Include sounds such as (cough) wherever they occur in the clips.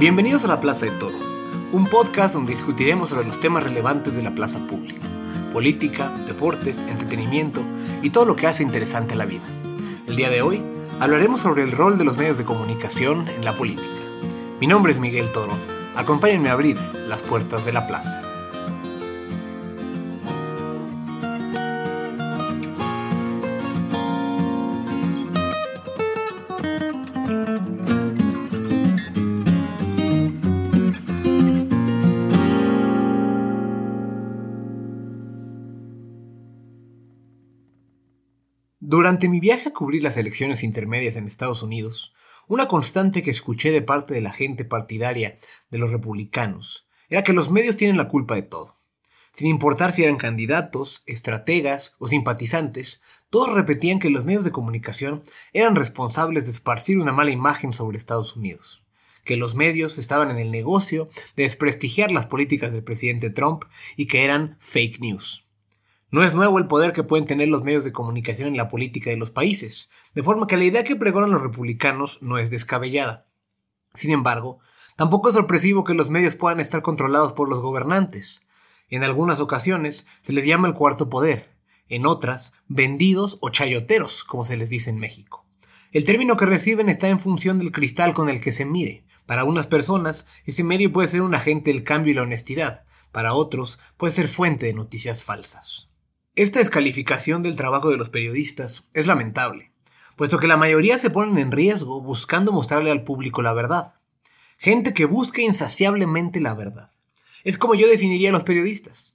Bienvenidos a La Plaza de Todo, un podcast donde discutiremos sobre los temas relevantes de la plaza pública, política, deportes, entretenimiento y todo lo que hace interesante la vida. El día de hoy hablaremos sobre el rol de los medios de comunicación en la política. Mi nombre es Miguel Toro, acompáñenme a abrir las puertas de la plaza. Durante mi viaje a cubrir las elecciones intermedias en Estados Unidos, una constante que escuché de parte de la gente partidaria de los republicanos era que los medios tienen la culpa de todo. Sin importar si eran candidatos, estrategas o simpatizantes, todos repetían que los medios de comunicación eran responsables de esparcir una mala imagen sobre Estados Unidos, que los medios estaban en el negocio de desprestigiar las políticas del presidente Trump y que eran fake news. No es nuevo el poder que pueden tener los medios de comunicación en la política de los países, de forma que la idea que pregonan los republicanos no es descabellada. Sin embargo, tampoco es sorpresivo que los medios puedan estar controlados por los gobernantes. En algunas ocasiones se les llama el cuarto poder, en otras, vendidos o chayoteros, como se les dice en México. El término que reciben está en función del cristal con el que se mire. Para unas personas, ese medio puede ser un agente del cambio y la honestidad. Para otros, puede ser fuente de noticias falsas. Esta descalificación del trabajo de los periodistas es lamentable, puesto que la mayoría se ponen en riesgo buscando mostrarle al público la verdad. Gente que busca insaciablemente la verdad. Es como yo definiría a los periodistas.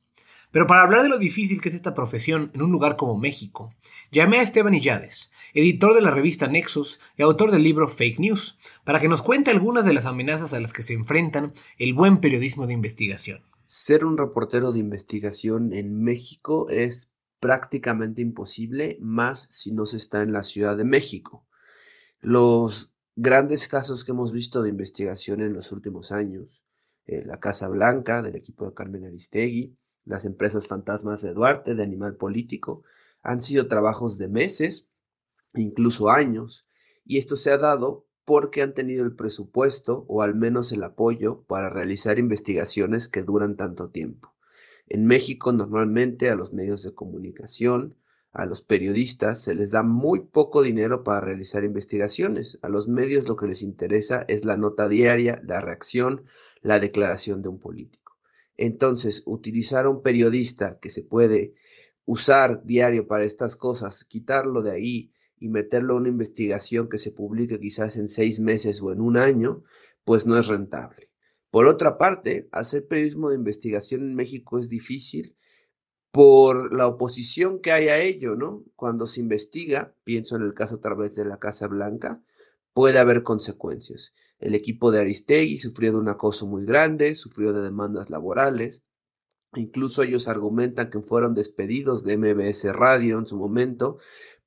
Pero para hablar de lo difícil que es esta profesión en un lugar como México, llamé a Esteban Illades, editor de la revista Nexus y autor del libro Fake News, para que nos cuente algunas de las amenazas a las que se enfrentan el buen periodismo de investigación. Ser un reportero de investigación en México es prácticamente imposible, más si no se está en la Ciudad de México. Los grandes casos que hemos visto de investigación en los últimos años, eh, la Casa Blanca del equipo de Carmen Aristegui, las empresas fantasmas de Duarte, de Animal Político, han sido trabajos de meses, incluso años, y esto se ha dado porque han tenido el presupuesto o al menos el apoyo para realizar investigaciones que duran tanto tiempo. En México normalmente a los medios de comunicación, a los periodistas se les da muy poco dinero para realizar investigaciones. A los medios lo que les interesa es la nota diaria, la reacción, la declaración de un político. Entonces, utilizar a un periodista que se puede usar diario para estas cosas, quitarlo de ahí y meterlo a una investigación que se publique quizás en seis meses o en un año, pues no es rentable. Por otra parte, hacer periodismo de investigación en México es difícil por la oposición que hay a ello, ¿no? Cuando se investiga, pienso en el caso a través de la Casa Blanca, puede haber consecuencias. El equipo de Aristegui sufrió de un acoso muy grande, sufrió de demandas laborales, incluso ellos argumentan que fueron despedidos de MBS Radio en su momento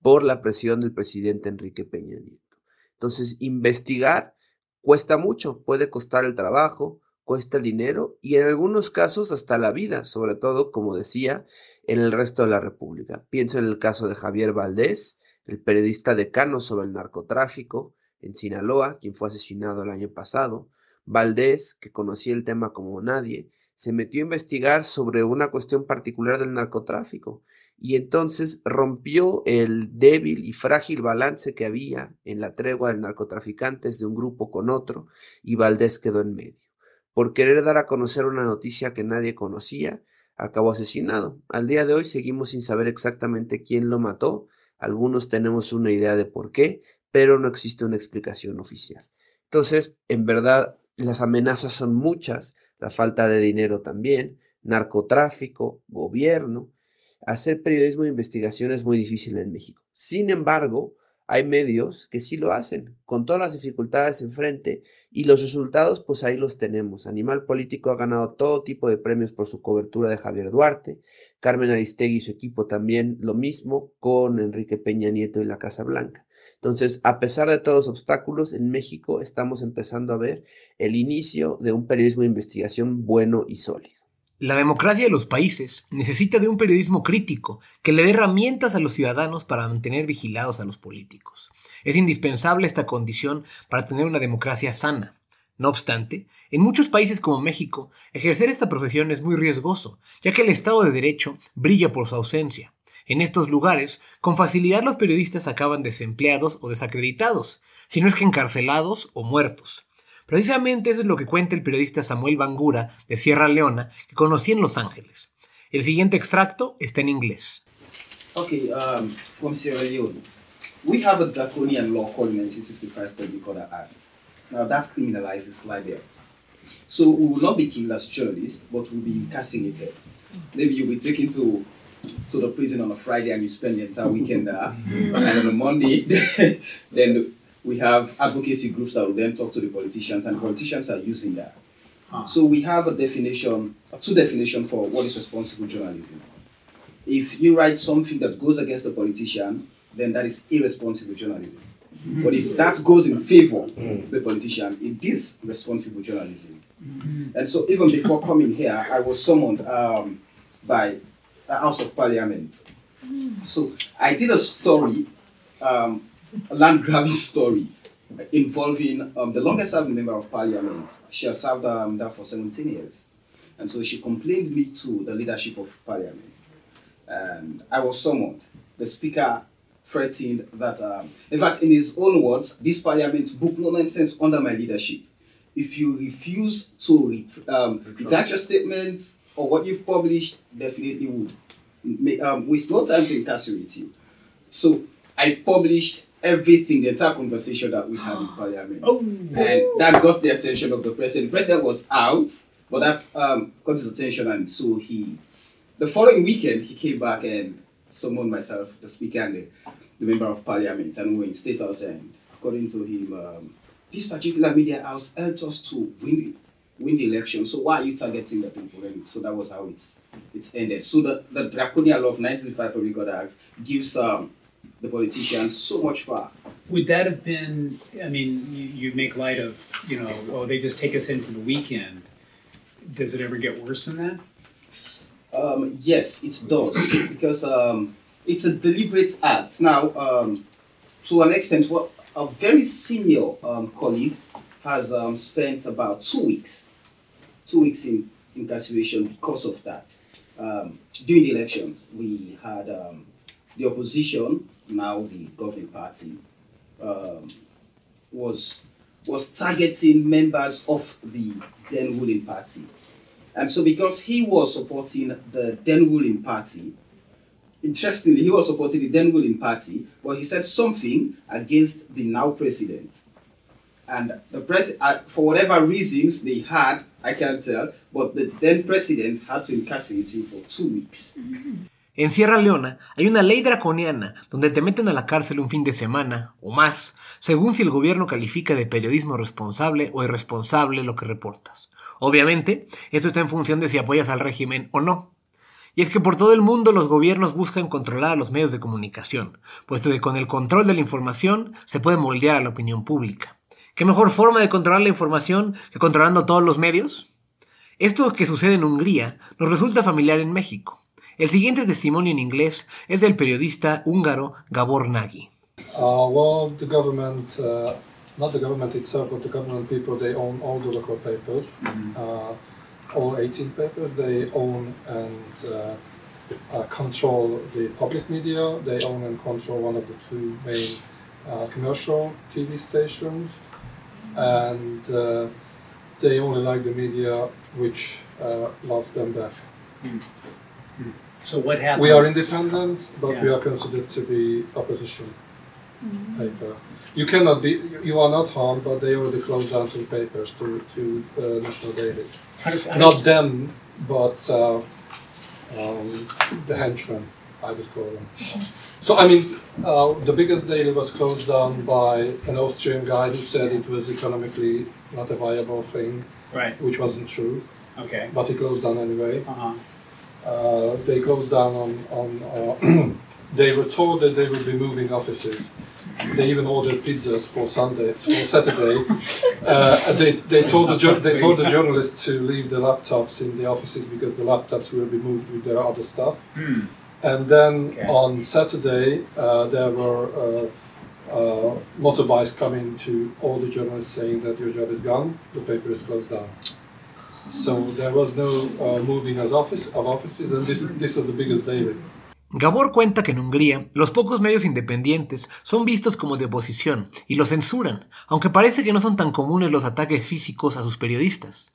por la presión del presidente Enrique Peña Nieto. Entonces, investigar cuesta mucho, puede costar el trabajo, cuesta el dinero y en algunos casos hasta la vida, sobre todo, como decía, en el resto de la República. Pienso en el caso de Javier Valdés, el periodista decano sobre el narcotráfico en Sinaloa, quien fue asesinado el año pasado. Valdés, que conocía el tema como nadie, se metió a investigar sobre una cuestión particular del narcotráfico y entonces rompió el débil y frágil balance que había en la tregua de narcotraficantes de un grupo con otro y Valdés quedó en medio. Por querer dar a conocer una noticia que nadie conocía, acabó asesinado. Al día de hoy seguimos sin saber exactamente quién lo mató, algunos tenemos una idea de por qué, pero no existe una explicación oficial. Entonces, en verdad, las amenazas son muchas, la falta de dinero también, narcotráfico, gobierno. Hacer periodismo de investigación es muy difícil en México. Sin embargo, hay medios que sí lo hacen, con todas las dificultades enfrente, y los resultados, pues ahí los tenemos. Animal Político ha ganado todo tipo de premios por su cobertura de Javier Duarte, Carmen Aristegui y su equipo también lo mismo con Enrique Peña Nieto y la Casa Blanca. Entonces, a pesar de todos los obstáculos, en México estamos empezando a ver el inicio de un periodismo de investigación bueno y sólido. La democracia de los países necesita de un periodismo crítico que le dé herramientas a los ciudadanos para mantener vigilados a los políticos. Es indispensable esta condición para tener una democracia sana. No obstante, en muchos países como México, ejercer esta profesión es muy riesgoso, ya que el Estado de Derecho brilla por su ausencia. En estos lugares, con facilidad los periodistas acaban desempleados o desacreditados, si no es que encarcelados o muertos. Precisamente eso es lo que cuenta el periodista Samuel Bangura de Sierra Leona, que conocí en Los Ángeles. El siguiente extracto está en inglés. Okay, um, from Sierra Leone. We have a draconian law called 1965 Public Order Act. Now that criminalizes libel. So we will not be killed as journalists, but we'll be incarcerated. Maybe you'll be taken to to the prison on a Friday and you spend the entire weekend there, and on a Monday, (laughs) then we have advocacy groups that will then talk to the politicians, and the politicians are using that. Huh. So we have a definition, two definitions for what is responsible journalism. If you write something that goes against the politician, then that is irresponsible journalism. Mm-hmm. But if that goes in favor of the politician, it is responsible journalism. Mm-hmm. And so even before coming here, I was summoned um, by the House of Parliament. So I did a story um, a land grabbing (laughs) story involving um, the longest serving member of parliament. She has served um, there for 17 years. And so she complained me to the leadership of parliament. And I was summoned. The speaker threatened that, um, in fact, in his own words, this parliament book no nonsense under my leadership. If you refuse to read, um, retract your statement or what you've published, definitely would. May, um, waste no time to incarcerate you. So I published everything, the entire conversation that we had in Parliament. Oh. And that got the attention of the president. The president was out, but that um, got his attention, and so he, the following weekend, he came back and summoned myself, the speaker, and the, the member of Parliament, and we were in State House. And according to him, um, this particular media house helped us to win the, win the election. So why are you targeting the people? And so that was how it's it's ended. So the, the draconian law of 1965 Public Order Act gives um, the politicians so much power. Would that have been? I mean, you, you make light of you know, oh, they just take us in for the weekend. Does it ever get worse than that? Um, yes, it does because um, it's a deliberate act. Now, um, to an extent, what a very senior um, colleague has um, spent about two weeks, two weeks in incarceration because of that. Um, during the elections, we had the opposition now the governing party, um, was was targeting members of the then ruling party. And so because he was supporting the then ruling party, interestingly, he was supporting the then ruling party, but he said something against the now president. And the press, uh, for whatever reasons they had, I can't tell, but the then president had to incarcerate him for two weeks. Mm-hmm. En Sierra Leona hay una ley draconiana donde te meten a la cárcel un fin de semana o más, según si el gobierno califica de periodismo responsable o irresponsable lo que reportas. Obviamente, esto está en función de si apoyas al régimen o no. Y es que por todo el mundo los gobiernos buscan controlar a los medios de comunicación, puesto que con el control de la información se puede moldear a la opinión pública. ¿Qué mejor forma de controlar la información que controlando todos los medios? Esto que sucede en Hungría nos resulta familiar en México. El siguiente testimonio en inglés es del periodista húngaro Gabor Nagy. Uh, well, the government, uh, not the government itself, but the government people, they own all the local papers, mm-hmm. uh, all 18 papers. They own and uh, uh, control the public media. They own and control one of the two main uh, commercial TV stations, and they only like the media which loves them back. Mm-hmm. So what happens? We are independent, but yeah. we are considered to be opposition mm-hmm. paper. You cannot be. You are not harmed, but they already closed down two papers, to to uh, national dailies. not them, but uh, um, the henchmen, I would call them. So I mean, uh, the biggest daily was closed down by an Austrian guy who said it was economically not a viable thing, right? Which wasn't true. Okay. But it closed down anyway. Uh-huh. Uh, they closed down on, on uh, (clears throat) they were told that they would be moving offices. They even ordered pizzas for Sunday, for Saturday. (laughs) Uh, they, they told the jour- they told the journalists to leave the laptops in the offices because the laptops will be moved with their other stuff. Hmm. And then Okay. on Saturday, uh, there were uh, uh, motorbikes coming to all the journalists saying that your job is gone, the paper is closed down. Gabor cuenta que en Hungría los pocos medios independientes son vistos como de oposición y los censuran, aunque parece que no son tan comunes los ataques físicos a sus periodistas.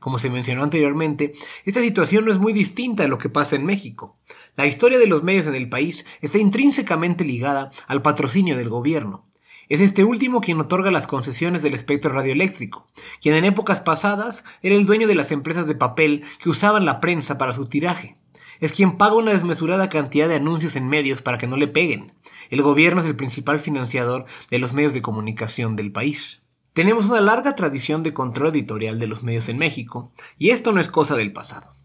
Como se mencionó anteriormente, esta situación no es muy distinta de lo que pasa en México. La historia de los medios en el país está intrínsecamente ligada al patrocinio del gobierno. Es este último quien otorga las concesiones del espectro radioeléctrico, quien en épocas pasadas era el dueño de las empresas de papel que usaban la prensa para su tiraje es quien paga una desmesurada cantidad de anuncios en medios para que no le peguen. El gobierno es el principal financiador de los medios de comunicación del país. Tenemos una larga tradición de control editorial de los medios en México, y esto no es cosa del pasado.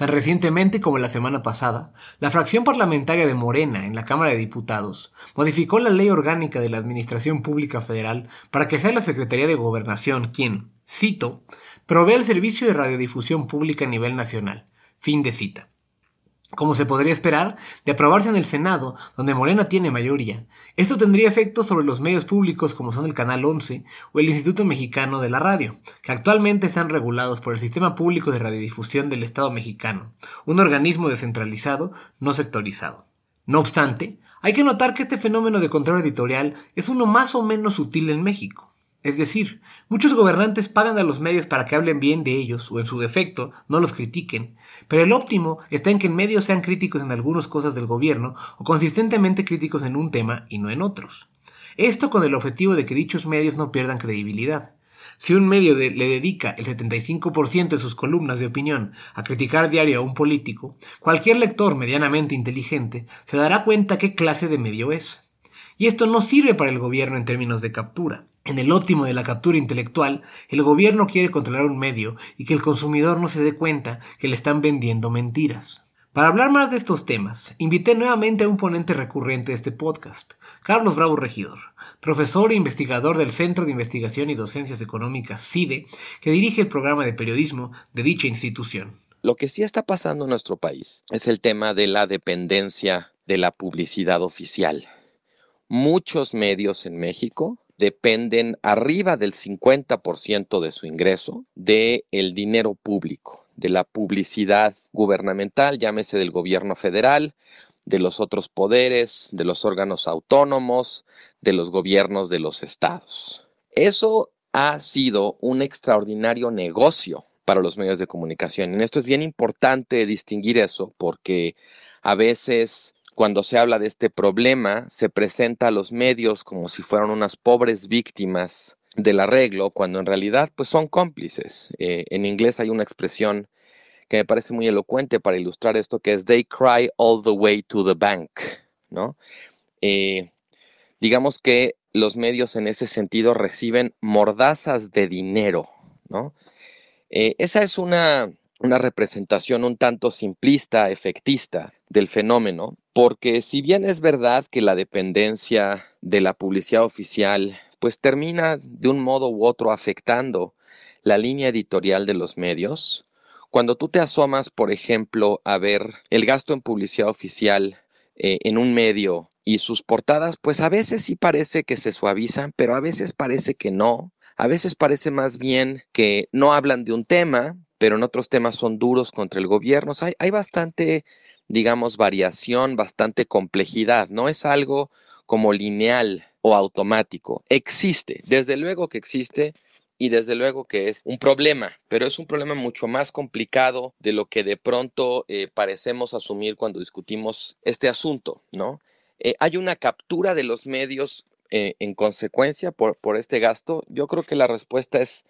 Tan recientemente como la semana pasada, la fracción parlamentaria de Morena en la Cámara de Diputados modificó la ley orgánica de la Administración Pública Federal para que sea la Secretaría de Gobernación quien, cito, provea el servicio de radiodifusión pública a nivel nacional. Fin de cita. Como se podría esperar, de aprobarse en el Senado, donde Morena tiene mayoría, esto tendría efecto sobre los medios públicos como son el Canal 11 o el Instituto Mexicano de la Radio, que actualmente están regulados por el Sistema Público de Radiodifusión del Estado mexicano, un organismo descentralizado, no sectorizado. No obstante, hay que notar que este fenómeno de control editorial es uno más o menos sutil en México. Es decir, muchos gobernantes pagan a los medios para que hablen bien de ellos o en su defecto no los critiquen, pero el óptimo está en que en medios sean críticos en algunas cosas del gobierno o consistentemente críticos en un tema y no en otros. Esto con el objetivo de que dichos medios no pierdan credibilidad. Si un medio le dedica el 75% de sus columnas de opinión a criticar diario a un político, cualquier lector medianamente inteligente se dará cuenta qué clase de medio es. Y esto no sirve para el gobierno en términos de captura. En el óptimo de la captura intelectual, el gobierno quiere controlar un medio y que el consumidor no se dé cuenta que le están vendiendo mentiras. Para hablar más de estos temas, invité nuevamente a un ponente recurrente de este podcast, Carlos Bravo Regidor, profesor e investigador del Centro de Investigación y Docencias Económicas CIDE, que dirige el programa de periodismo de dicha institución. Lo que sí está pasando en nuestro país es el tema de la dependencia de la publicidad oficial. Muchos medios en México dependen arriba del 50% de su ingreso del dinero público, de la publicidad gubernamental, llámese del gobierno federal, de los otros poderes, de los órganos autónomos, de los gobiernos de los estados. Eso ha sido un extraordinario negocio para los medios de comunicación. En esto es bien importante distinguir eso porque a veces cuando se habla de este problema se presenta a los medios como si fueran unas pobres víctimas del arreglo, cuando en realidad pues son cómplices. Eh, en inglés hay una expresión que me parece muy elocuente para ilustrar esto, que es they cry all the way to the bank, ¿no? Eh, digamos que los medios en ese sentido reciben mordazas de dinero, ¿no? Eh, esa es una, una representación un tanto simplista, efectista del fenómeno, porque si bien es verdad que la dependencia de la publicidad oficial pues termina de un modo u otro afectando la línea editorial de los medios, cuando tú te asomas, por ejemplo, a ver el gasto en publicidad oficial eh, en un medio y sus portadas, pues a veces sí parece que se suavizan, pero a veces parece que no. A veces parece más bien que no hablan de un tema, pero en otros temas son duros contra el gobierno. O sea, hay, hay bastante, digamos, variación, bastante complejidad. No es algo como lineal o automático. Existe, desde luego que existe, y desde luego que es un problema, pero es un problema mucho más complicado de lo que de pronto eh, parecemos asumir cuando discutimos este asunto, ¿no? Eh, hay una captura de los medios eh, en consecuencia por, por este gasto. Yo creo que la respuesta es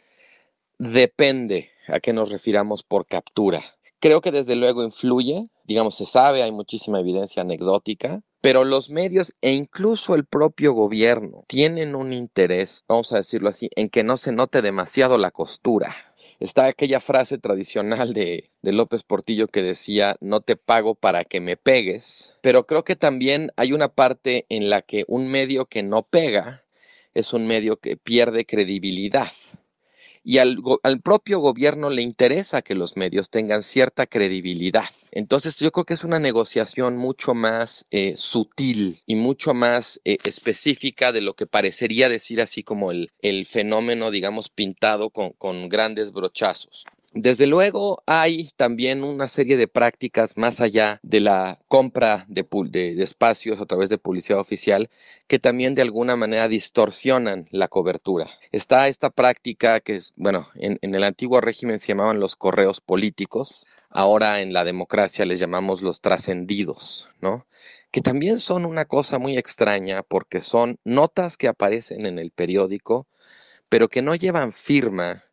depende a qué nos refiramos por captura. Creo que desde luego influye, digamos, se sabe, hay muchísima evidencia anecdótica, pero los medios e incluso el propio gobierno tienen un interés, vamos a decirlo así, en que no se note demasiado la costura. Está aquella frase tradicional de, de, López Portillo que decía, no te pago para que me pegues, pero creo que también hay una parte en la que un medio que no pega es un medio que pierde credibilidad y al, propio gobierno le interesa que los medios tengan cierta credibilidad. Entonces yo creo que es una negociación mucho más eh, sutil y mucho más eh, específica de lo que parecería decir así como el, el fenómeno, digamos, pintado con, con grandes brochazos. Desde luego hay también una serie de prácticas más allá de la compra de, espacios a través de publicidad oficial que también de alguna manera distorsionan la cobertura. Está esta práctica que es, bueno, en, en el antiguo régimen se llamaban los correos políticos, ahora en la democracia les llamamos los trascendidos, ¿no? que también son una cosa muy extraña porque son notas que aparecen en el periódico, pero que no llevan firma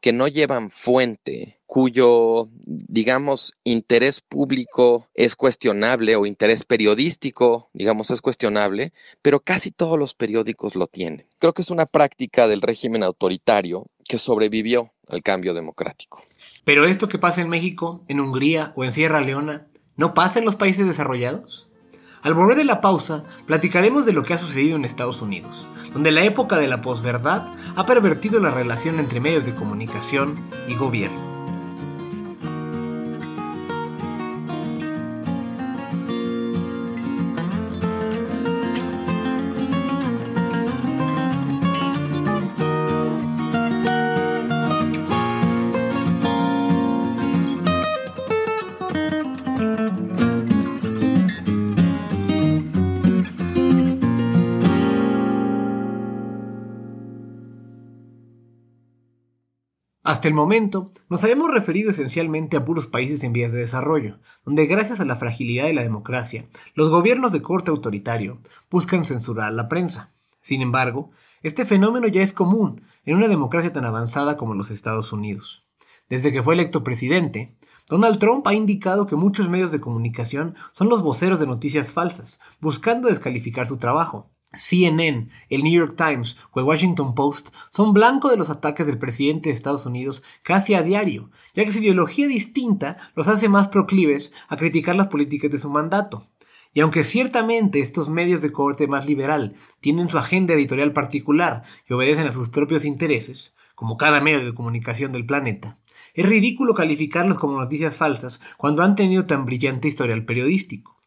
que no llevan fuente, cuyo, digamos, interés público es cuestionable o interés periodístico, digamos, es cuestionable, pero casi todos los periódicos lo tienen. Creo que es una práctica del régimen autoritario que sobrevivió al cambio democrático. Pero esto que pasa en México, en Hungría o en Sierra Leona, ¿no pasa en los países desarrollados? Al volver de la pausa, platicaremos de lo que ha sucedido en Estados Unidos, donde la época de la posverdad ha pervertido la relación entre medios de comunicación y gobierno. Hasta el momento, nos habíamos referido esencialmente a puros países en vías de desarrollo, donde gracias a la fragilidad de la democracia, los gobiernos de corte autoritario buscan censurar a la prensa. Sin embargo, este fenómeno ya es común en una democracia tan avanzada como los Estados Unidos. Desde que fue electo presidente, Donald Trump ha indicado que muchos medios de comunicación son los voceros de noticias falsas, buscando descalificar su trabajo. CNN, el New York Times o el Washington Post son blanco de los ataques del presidente de Estados Unidos casi a diario, ya que su ideología distinta los hace más proclives a criticar las políticas de su mandato. Y aunque ciertamente estos medios de corte más liberal tienen su agenda editorial particular y obedecen a sus propios intereses, como cada medio de comunicación del planeta, es ridículo calificarlos como noticias falsas cuando han tenido tan brillante historial periodístico.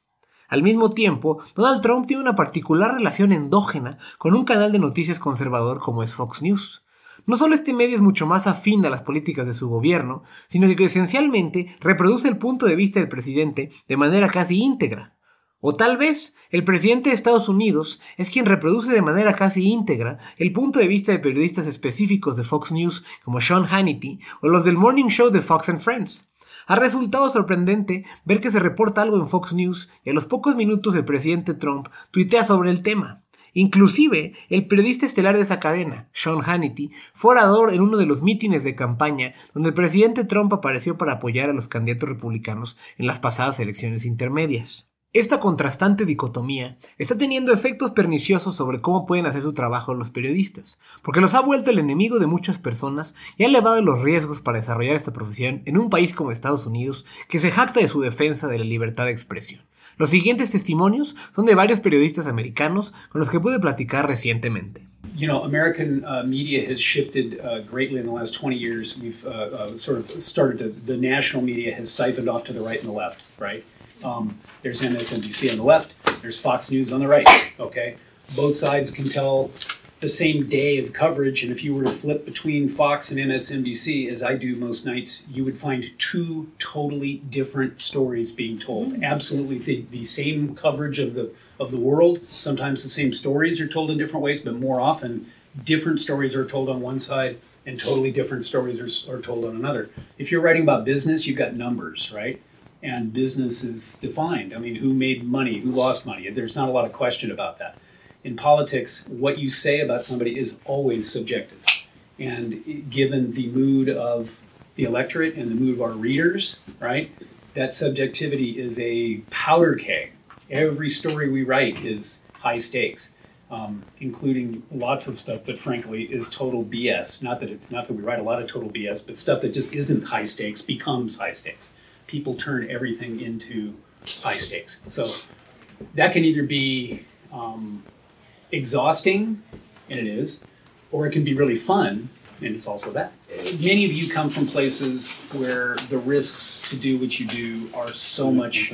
Al mismo tiempo, Donald Trump tiene una particular relación endógena con un canal de noticias conservador como es Fox News. No solo este medio es mucho más afín a las políticas de su gobierno, sino que esencialmente reproduce el punto de vista del presidente de manera casi íntegra. O tal vez el presidente de Estados Unidos es quien reproduce de manera casi íntegra el punto de vista de periodistas específicos de Fox News como Sean Hannity o los del Morning Show de Fox and Friends. Ha resultado sorprendente ver que se reporta algo en Fox News y a los pocos minutos el presidente Trump tuitea sobre el tema. Inclusive, el periodista estelar de esa cadena, Sean Hannity, fue orador en uno de los mítines de campaña donde el presidente Trump apareció para apoyar a los candidatos republicanos en las pasadas elecciones intermedias. Esta contrastante dicotomía está teniendo efectos perniciosos sobre cómo pueden hacer su trabajo los periodistas, porque los ha vuelto el enemigo de muchas personas y ha elevado los riesgos para desarrollar esta profesión en un país como Estados Unidos que se jacta de su defensa de la libertad de expresión. Los siguientes testimonios son de varios periodistas americanos con los que pude platicar recientemente. you know, American uh, media has shifted uh, greatly in the last 20 years. We've uh, sort of started the national media has siphoned off to the right and the left, right? Um, there's MSNBC on the left, there's Fox News on the right. Okay, both sides can tell the same day of coverage, and if you were to flip between Fox and MSNBC, as I do most nights, you would find two totally different stories being told. Mm-hmm. Absolutely, the, the same coverage of the of the world. Sometimes the same stories are told in different ways, but more often, different stories are told on one side and totally different stories are, are told on another. If you're writing about business, you've got numbers, right? And business is defined. I mean, who made money, who lost money? There's not a lot of question about that. In politics, what you say about somebody is always subjective. And given the mood of the electorate and the mood of our readers, right, that subjectivity is a powder keg. Every story we write is high stakes. um, including lots of stuff that frankly is total BS. Not that it's not that we write a lot of total BS, but stuff that just isn't high stakes becomes high stakes. People turn everything into high stakes. So that can either be um, exhausting, and it is, or it can be really fun, and it's also that. Many of you come from places where the risks to do what you do are so much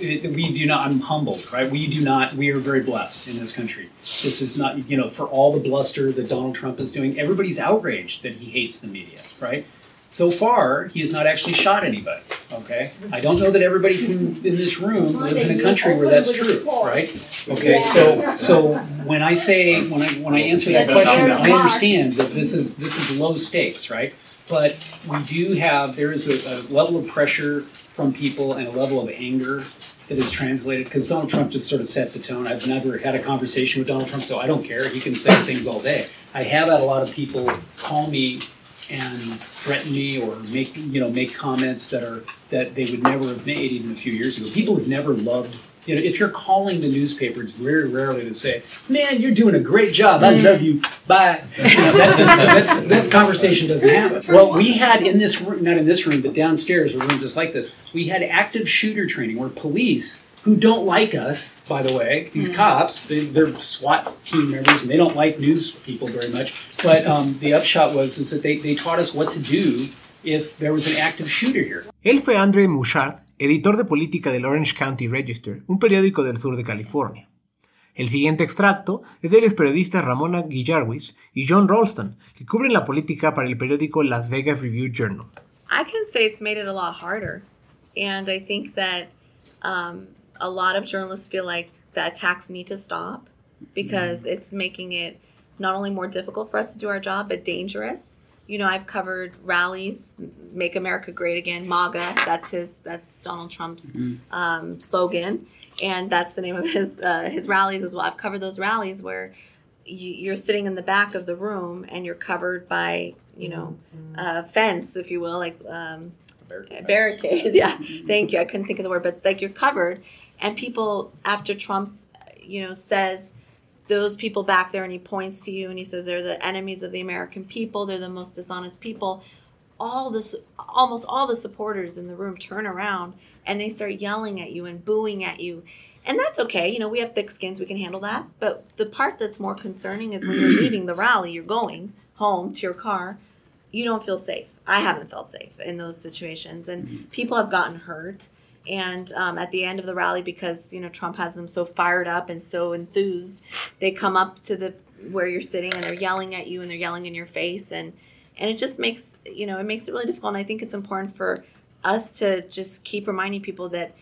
it, we do not i'm humbled right we do not we are very blessed in this country this is not you know for all the bluster that donald trump is doing everybody's outraged that he hates the media right so far he has not actually shot anybody okay i don't know that everybody from in this room lives in a country where that's true right okay so so when i say when i when i answer that question i understand that this is this is low stakes right but we do have there is a, a level of pressure from people and a level of anger that is translated because Donald Trump just sort of sets a tone. I've never had a conversation with Donald Trump, so I don't care. He can say things all day. I have had a lot of people call me and threaten me or make you know make comments that are that they would never have made even a few years ago. People have never loved you know, if you're calling the newspaper, it's very rarely to say, "Man, you're doing a great job. I love you. Bye." You know, that, does, that conversation doesn't happen. Well, we had in this room, not in this room, but downstairs, a room just like this, we had active shooter training where police who don't like us, by the way, these mm-hmm. cops, they, are SWAT team members and they don't like news people very much. But um, the upshot was is that they, they taught us what to do if there was an active shooter here. Él fue Andre Mouchard, editor de política del Orange County Register, un periódico del sur de California. El siguiente extracto es de los periodistas Ramona Guillarwis y John Ralston, que cubren la política para el periódico Las Vegas Review Journal. I can say it's made it a lot harder. And I think that um, a lot of journalists feel like the attacks need to stop because mm-hmm. it's making it not only more difficult for us to do our job, but dangerous you know, I've covered rallies, "Make America Great Again," MAGA. That's his. That's Donald Trump's mm-hmm. um, slogan, and that's the name of his uh, his rallies as well. I've covered those rallies where you, are sitting in the back of the room and you're covered by you know mm-hmm. a fence, if you will, like um, barricade. barricade. (laughs) Yeah, mm-hmm. thank you. I couldn't think of the word, but like you're covered, and people after Trump, you know, says those people back there and he points to you and he says they're the enemies of the American people, they're the most dishonest people. All this almost all the supporters in the room turn around and they start yelling at you and booing at you. And that's okay. You know, we have thick skins, we can handle that. But the part that's more concerning is when you're (clears throat) leaving the rally, you're going home to your car, you don't feel safe. I haven't felt safe in those situations and mm-hmm. people have gotten hurt and um, at the end of the rally because you know trump has them so fired up and so enthused they come up to the where you're sitting and they're yelling at you and they're yelling in your face. And and it just makes you know it makes it really difficult. And i think it's important for us to just keep reminding people that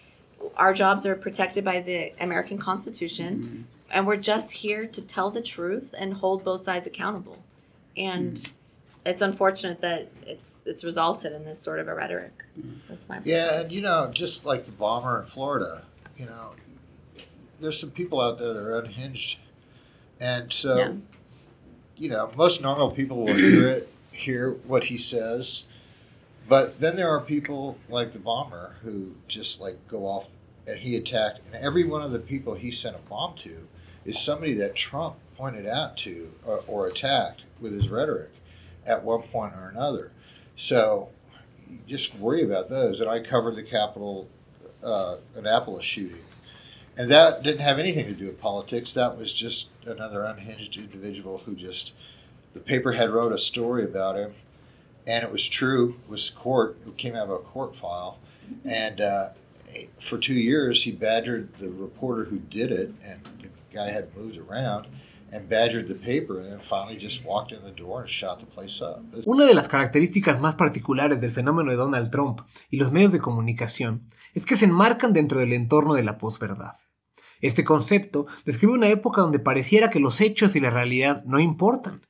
our jobs are protected by the american constitution. Mm-hmm. and we're just here to tell the truth and hold both sides accountable. And mm-hmm it's unfortunate that it's it's resulted in this sort of a rhetoric. Mm-hmm. That's my yeah, and you know, just like the bomber in Florida, you know, there's some people out there that are unhinged, and so yeah. you know, most normal people will hear it, hear what he says, but then there are people like the bomber who just like go off and he attacked, and every one of the people he sent a bomb to is somebody that Trump pointed out to or, or attacked with his rhetoric at one point or another. So just worry about those. And I covered the Capitol uh, Annapolis shooting. And that didn't have anything to do with politics. That was just another unhinged individual who just, the paper had wrote a story about him, and it was true. It was court. It came out of a court file, and uh, for two years he badgered the reporter who did it, and the guy had moved around Una de las características más particulares del fenómeno de Donald Trump y los medios de comunicación es que se enmarcan dentro del entorno de la posverdad. Este concepto describe una época donde pareciera que los hechos y la realidad no importan.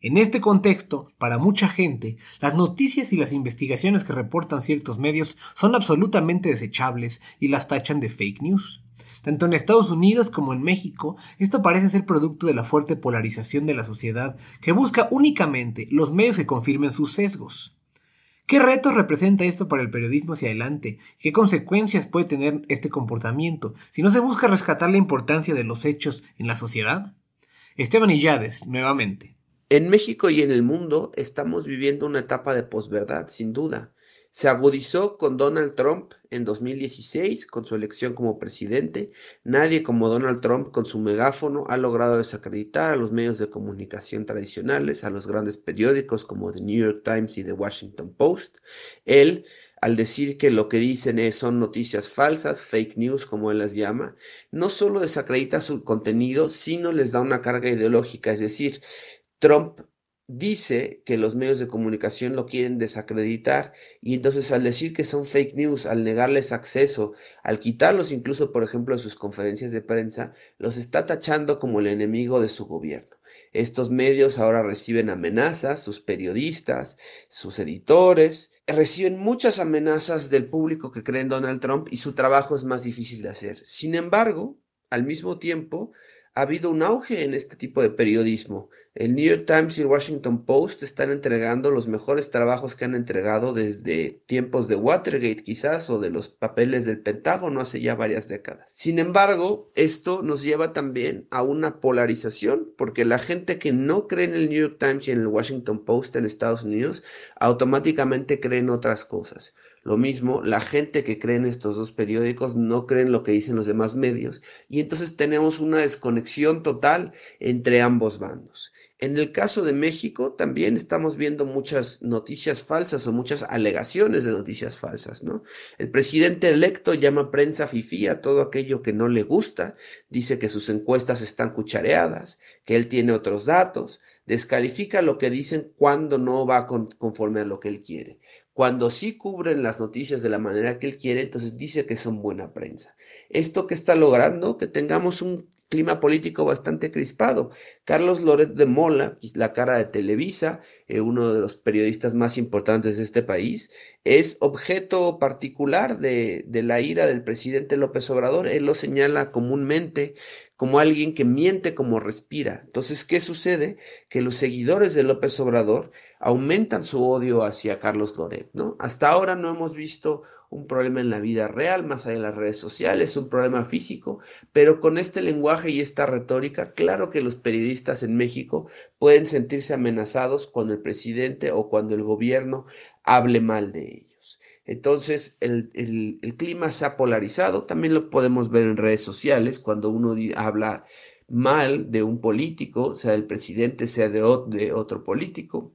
En este contexto, para mucha gente, las noticias y las investigaciones que reportan ciertos medios son absolutamente desechables y las tachan de fake news. Tanto en Estados Unidos como en México, esto parece ser producto de la fuerte polarización de la sociedad que busca únicamente los medios que confirmen sus sesgos. ¿Qué retos representa esto para el periodismo hacia adelante? ¿Qué consecuencias puede tener este comportamiento si no se busca rescatar la importancia de los hechos en la sociedad? Esteban Illades, nuevamente. En México y en el mundo estamos viviendo una etapa de posverdad, sin duda. Se agudizó con Donald Trump en 2016, con su elección como presidente. Nadie como Donald Trump con su megáfono ha logrado desacreditar a los medios de comunicación tradicionales, a los grandes periódicos como The New York Times y The Washington Post. Él, al decir que lo que dicen es, son noticias falsas, fake news como él las llama, no solo desacredita su contenido, sino les da una carga ideológica, es decir, Trump dice que los medios de comunicación lo quieren desacreditar y entonces al decir que son fake news, al negarles acceso, al quitarlos incluso por ejemplo de sus conferencias de prensa, los está tachando como el enemigo de su gobierno. Estos medios ahora reciben amenazas, sus periodistas, sus editores, reciben muchas amenazas del público que cree en Donald Trump y su trabajo es más difícil de hacer. Sin embargo, al mismo tiempo, ha habido un auge en este tipo de periodismo. El New York Times y el Washington Post están entregando los mejores trabajos que han entregado desde tiempos de Watergate quizás o de los papeles del Pentágono hace ya varias décadas. Sin embargo, esto nos lleva también a una polarización porque la gente que no cree en el New York Times y en el Washington Post en Estados Unidos automáticamente cree en otras cosas. Lo mismo, la gente que cree en estos dos periódicos no cree en lo que dicen los demás medios y entonces tenemos una desconexión total entre ambos bandos. En el caso de México también estamos viendo muchas noticias falsas o muchas alegaciones de noticias falsas, ¿no? El presidente electo llama prensa fifí a todo aquello que no le gusta, dice que sus encuestas están cuchareadas, que él tiene otros datos, descalifica lo que dicen cuando no va conforme a lo que él quiere. Cuando sí cubren las noticias de la manera que él quiere, entonces dice que son buena prensa. Esto que está logrando, que tengamos un clima político bastante crispado. Carlos Loret de Mola, la cara de Televisa, eh, uno de los periodistas más importantes de este país, es objeto particular de, de la ira del presidente López Obrador. Él lo señala comúnmente como alguien que miente como respira. Entonces, ¿qué sucede? Que los seguidores de López Obrador aumentan su odio hacia Carlos Loret, ¿no? Hasta ahora no hemos visto un problema en la vida real, más allá de las redes sociales, un problema físico, pero con este lenguaje y esta retórica, claro que los periodistas en México pueden sentirse amenazados cuando el presidente o cuando el gobierno hable mal de ellos. Entonces, el, clima se ha polarizado, también lo podemos ver en redes sociales, cuando uno habla mal de un político, sea del presidente, sea de, de otro político,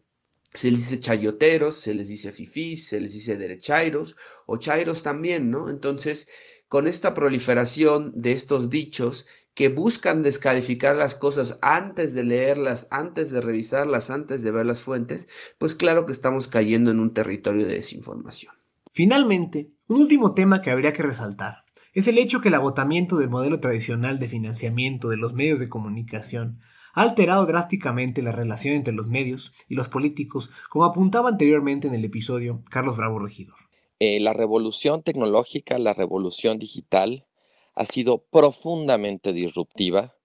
se les dice chayoteros, se les dice fifís, se les dice derechairos o chairos también, ¿no? Entonces, con esta proliferación de estos dichos que buscan descalificar las cosas antes de leerlas, antes de revisarlas, antes de ver las fuentes, pues claro que estamos cayendo en un territorio de desinformación. Finalmente, un último tema que habría que resaltar es el hecho que el agotamiento del modelo tradicional de financiamiento de los medios de comunicación ha alterado drásticamente la relación entre los medios y los políticos, como apuntaba anteriormente en el episodio Carlos Bravo Regidor. Eh, la revolución tecnológica, la revolución digital, ha sido profundamente disruptiva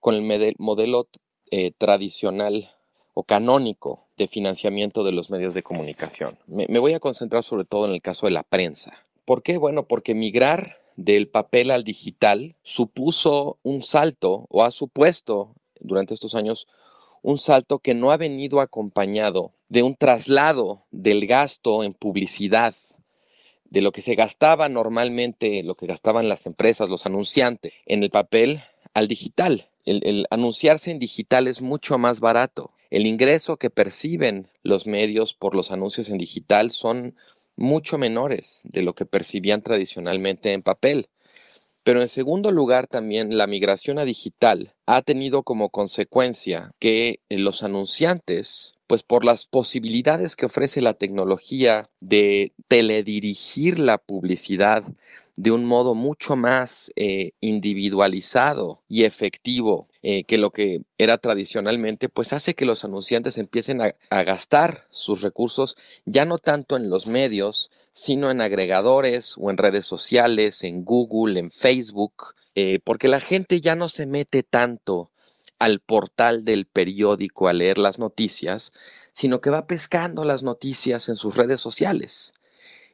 con el modelo eh, tradicional o canónico de financiamiento de los medios de comunicación. Me, me, voy a concentrar sobre todo en el caso de la prensa. ¿Por qué? Bueno, porque migrar del papel al digital supuso un salto o ha supuesto durante estos años un salto que no ha venido acompañado de un traslado del gasto en publicidad de lo que se gastaba normalmente, lo que gastaban las empresas, los anunciantes, en el papel al digital. El, anunciarse en digital es mucho más barato. El ingreso que perciben los medios por los anuncios en digital son mucho menores de lo que percibían tradicionalmente en papel. Pero en segundo lugar, también la migración a digital ha tenido como consecuencia que eh, los anunciantes, pues por las posibilidades que ofrece la tecnología de teledirigir la publicidad de un modo mucho más eh, individualizado y efectivo eh, que lo que era tradicionalmente, pues hace que los anunciantes empiecen a, gastar sus recursos ya no tanto en los medios, sino en agregadores o en redes sociales, en Google, en Facebook, eh, porque la gente ya no se mete tanto al portal del periódico a leer las noticias, sino que va pescando las noticias en sus redes sociales.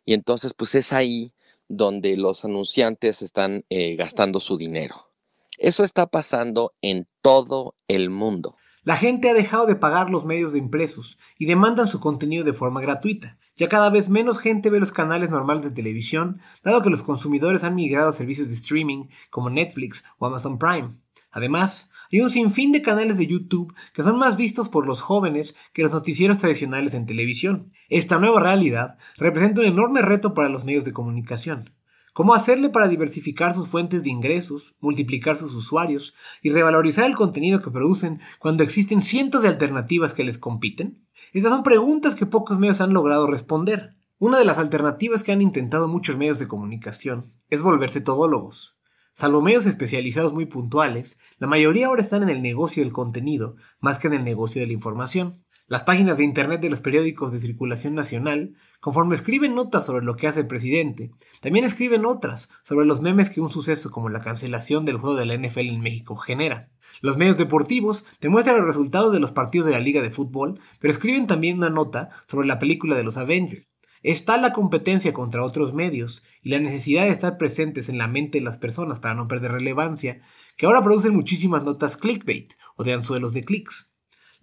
Y entonces, pues es ahí donde los anunciantes están eh, gastando su dinero. Eso está pasando en todo el mundo. La gente ha dejado de pagar los medios de impresos y demandan su contenido de forma gratuita. Ya cada vez menos gente ve los canales normales de televisión, dado que los consumidores han migrado a servicios de streaming como Netflix o Amazon Prime. Además, hay un sinfín de canales de YouTube que son más vistos por los jóvenes que los noticieros tradicionales en televisión. Esta nueva realidad representa un enorme reto para los medios de comunicación. ¿Cómo hacerle para diversificar sus fuentes de ingresos, multiplicar sus usuarios y revalorizar el contenido que producen cuando existen cientos de alternativas que les compiten? Estas son preguntas que pocos medios han logrado responder. Una de las alternativas que han intentado muchos medios de comunicación es volverse todólogos. Salvo medios especializados muy puntuales, la mayoría ahora están en el negocio del contenido más que en el negocio de la información. Las páginas de Internet de los periódicos de circulación nacional, conforme escriben notas sobre lo que hace el presidente, también escriben otras sobre los memes que un suceso como la cancelación del juego de la NFL en México genera. Los medios deportivos demuestran el resultado de los partidos de la Liga de Fútbol, pero escriben también una nota sobre la película de los Avengers. Está la competencia contra otros medios y la necesidad de estar presentes en la mente de las personas para no perder relevancia, que ahora producen muchísimas notas clickbait o de anzuelos de clics.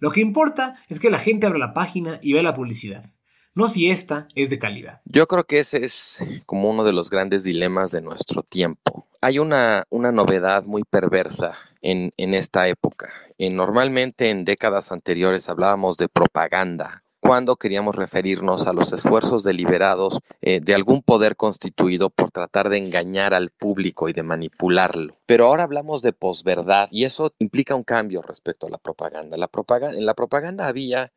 Lo que importa es que la gente abra la página y vea la publicidad, no si esta es de calidad. Yo creo que ese es como uno de los grandes dilemas de nuestro tiempo. Hay una, una novedad muy perversa en, en esta época. normalmente en décadas anteriores hablábamos de propaganda cuando queríamos referirnos a los esfuerzos deliberados eh, de algún poder constituido por tratar de engañar al público y de manipularlo. Pero ahora hablamos de posverdad y eso implica un cambio respecto a la propaganda. La propaganda en la propaganda había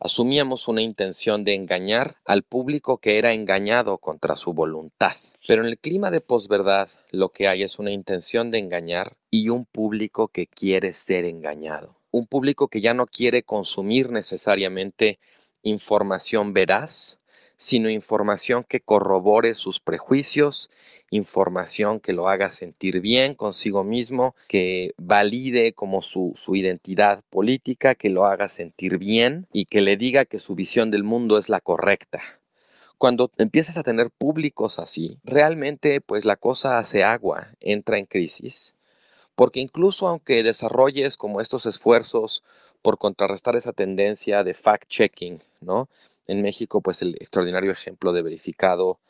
asumíamos una intención de engañar al público que era engañado contra su voluntad. Pero en el clima de posverdad lo que hay es una intención de engañar y un público que quiere ser engañado. Un público que ya no quiere consumir necesariamente información veraz, sino información que corrobore sus prejuicios, información que lo haga sentir bien consigo mismo, que valide como su, su, identidad política, que lo haga sentir bien y que le diga que su visión del mundo es la correcta. Cuando empiezas a tener públicos así, realmente pues la cosa hace agua, entra en crisis, porque incluso aunque desarrolles como estos esfuerzos por contrarrestar esa tendencia de fact-checking, ¿no? En México, pues el extraordinario ejemplo de verificado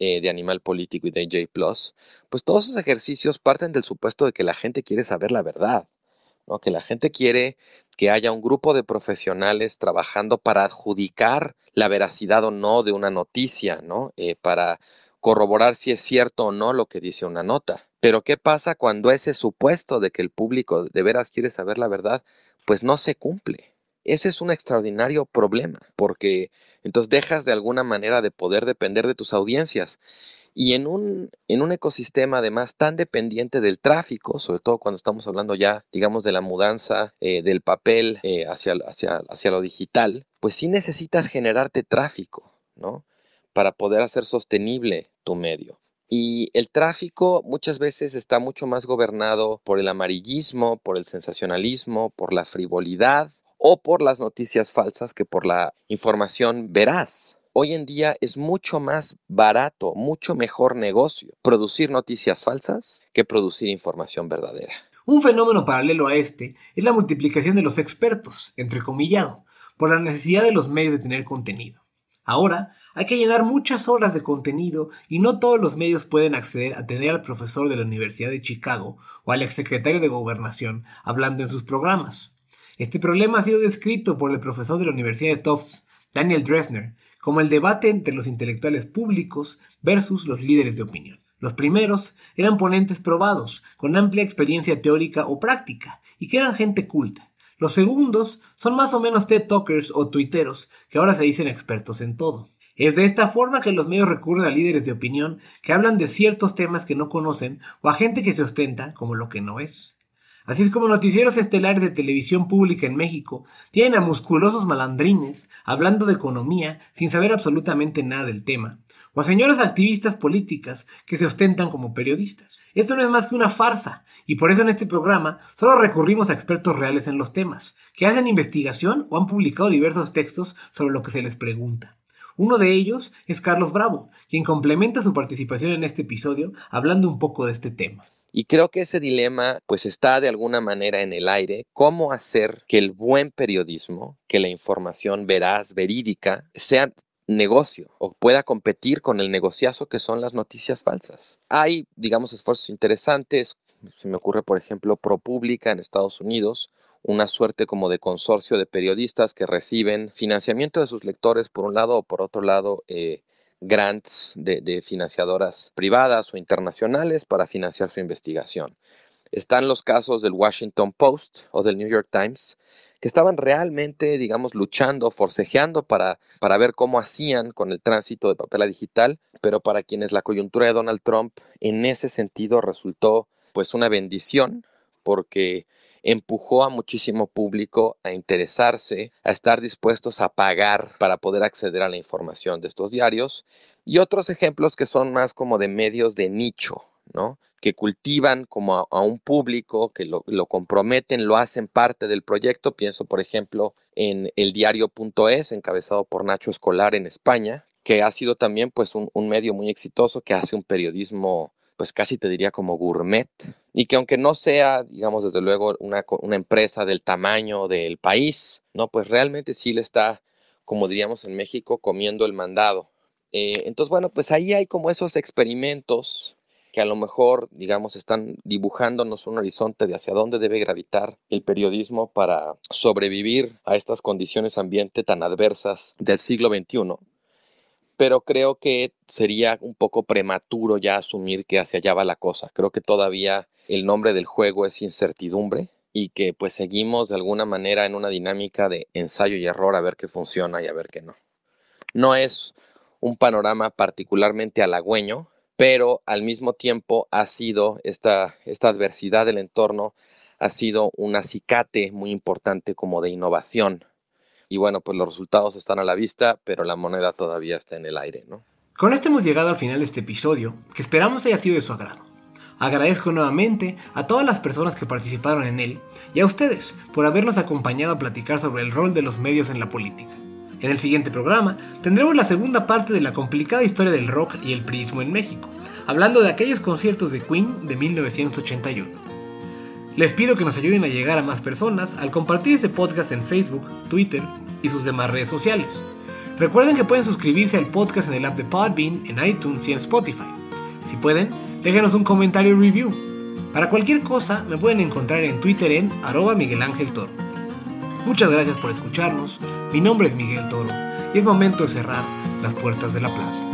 eh, de Animal Político y de J Plus, pues todos esos ejercicios parten del supuesto de que la gente quiere saber la verdad, ¿no? Que la gente quiere que haya un grupo de profesionales trabajando para adjudicar la veracidad o no de una noticia, ¿no? Eh, para corroborar si es cierto o no lo que dice una nota. Pero ¿qué pasa cuando ese supuesto de que el público de veras quiere saber la verdad pues no se cumple. Ese es un extraordinario problema, porque entonces dejas de alguna manera de poder depender de tus audiencias. Y en un, en un ecosistema además tan dependiente del tráfico, sobre todo cuando estamos hablando ya, digamos, de la mudanza eh, del papel eh, hacia, hacia, hacia lo digital, pues sí necesitas generarte tráfico, ¿no? Para poder hacer sostenible tu medio. Y el tráfico muchas veces está mucho más gobernado por el amarillismo, por el sensacionalismo, por la frivolidad o por las noticias falsas que por la información veraz. Hoy en día es mucho más barato, mucho mejor negocio producir noticias falsas que producir información verdadera. Un fenómeno paralelo a este es la multiplicación de los expertos, entrecomillado, por la necesidad de los medios de tener contenido. Ahora hay que llenar muchas horas de contenido y no todos los medios pueden acceder a tener al profesor de la Universidad de Chicago o al exsecretario de Gobernación hablando en sus programas. Este problema ha sido descrito por el profesor de la Universidad de Tufts, Daniel Dresner, como el debate entre los intelectuales públicos versus los líderes de opinión. Los primeros eran ponentes probados, con amplia experiencia teórica o práctica, y que eran gente culta. Los segundos son más o menos TED Talkers o tuiteros, que ahora se dicen expertos en todo. Es de esta forma que los medios recurren a líderes de opinión que hablan de ciertos temas que no conocen o a gente que se ostenta como lo que no es. Así es como noticieros estelares de televisión pública en México tienen a musculosos malandrines hablando de economía sin saber absolutamente nada del tema, o a señoras activistas políticas que se ostentan como periodistas. Esto no es más que una farsa, y por eso en este programa solo recurrimos a expertos reales en los temas, que hacen investigación o han publicado diversos textos sobre lo que se les pregunta. Uno de ellos es Carlos Bravo, quien complementa su participación en este episodio hablando un poco de este tema. Y creo que ese dilema pues está de alguna manera en el aire. ¿Cómo hacer que el buen periodismo, que la información veraz, verídica, sea negocio o pueda competir con el negociazo que son las noticias falsas? Hay, digamos, esfuerzos interesantes. Se me ocurre, por ejemplo, ProPublica en Estados Unidos, una suerte como de consorcio de periodistas que reciben financiamiento de sus lectores por un lado o por otro lado eh, grants de, financiadoras privadas o internacionales para financiar su investigación. Están los casos del Washington Post o del New York Times, que estaban realmente, digamos, luchando, forcejeando para, para ver cómo hacían con el tránsito de papel a digital, pero para quienes la coyuntura de Donald Trump en ese sentido resultó pues una bendición, porque empujó a muchísimo público a interesarse, a estar dispuestos a pagar para poder acceder a la información de estos diarios. Y otros ejemplos que son más como de medios de nicho, ¿no? Que cultivan como a, un público, que lo, comprometen, lo hacen parte del proyecto. Pienso, por ejemplo, en el diario.es, encabezado por Nacho Escolar en España, que ha sido también pues un, un medio muy exitoso que hace un periodismo pues casi te diría como gourmet, y que aunque no sea, digamos, desde luego una, empresa del tamaño del país, ¿no? Pues realmente sí le está, como diríamos en México, comiendo el mandado. Eh, entonces, bueno, pues ahí hay como esos experimentos que a lo mejor, digamos, están dibujándonos un horizonte de hacia dónde debe gravitar el periodismo para sobrevivir a estas condiciones ambiente tan adversas del siglo XXI pero creo que sería un poco prematuro ya asumir que hacia allá va la cosa. Creo que todavía el nombre del juego es incertidumbre y que pues seguimos de alguna manera en una dinámica de ensayo y error a ver qué funciona y a ver qué no. No es un panorama particularmente halagüeño, pero al mismo tiempo ha sido esta, esta adversidad del entorno, ha sido un acicate muy importante como de innovación y bueno, pues los resultados están a la vista, pero la moneda todavía está en el aire, ¿no? Con esto hemos llegado al final de este episodio, que esperamos haya sido de su agrado. Agradezco nuevamente a todas las personas que participaron en él y a ustedes por habernos acompañado a platicar sobre el rol de los medios en la política. En el siguiente programa tendremos la segunda parte de la complicada historia del rock y el prismo en México, hablando de aquellos conciertos de Queen de 1981. Les pido que nos ayuden a llegar a más personas al compartir este podcast en Facebook, Twitter y sus demás redes sociales. Recuerden que pueden suscribirse al podcast en el app de Podbean, en iTunes y en Spotify. Si pueden, déjenos un comentario y review. Para cualquier cosa me pueden encontrar en Twitter en arroba Miguel Ángel Toro. Muchas gracias por escucharnos, mi nombre es Miguel Toro y es momento de cerrar las puertas de la plaza.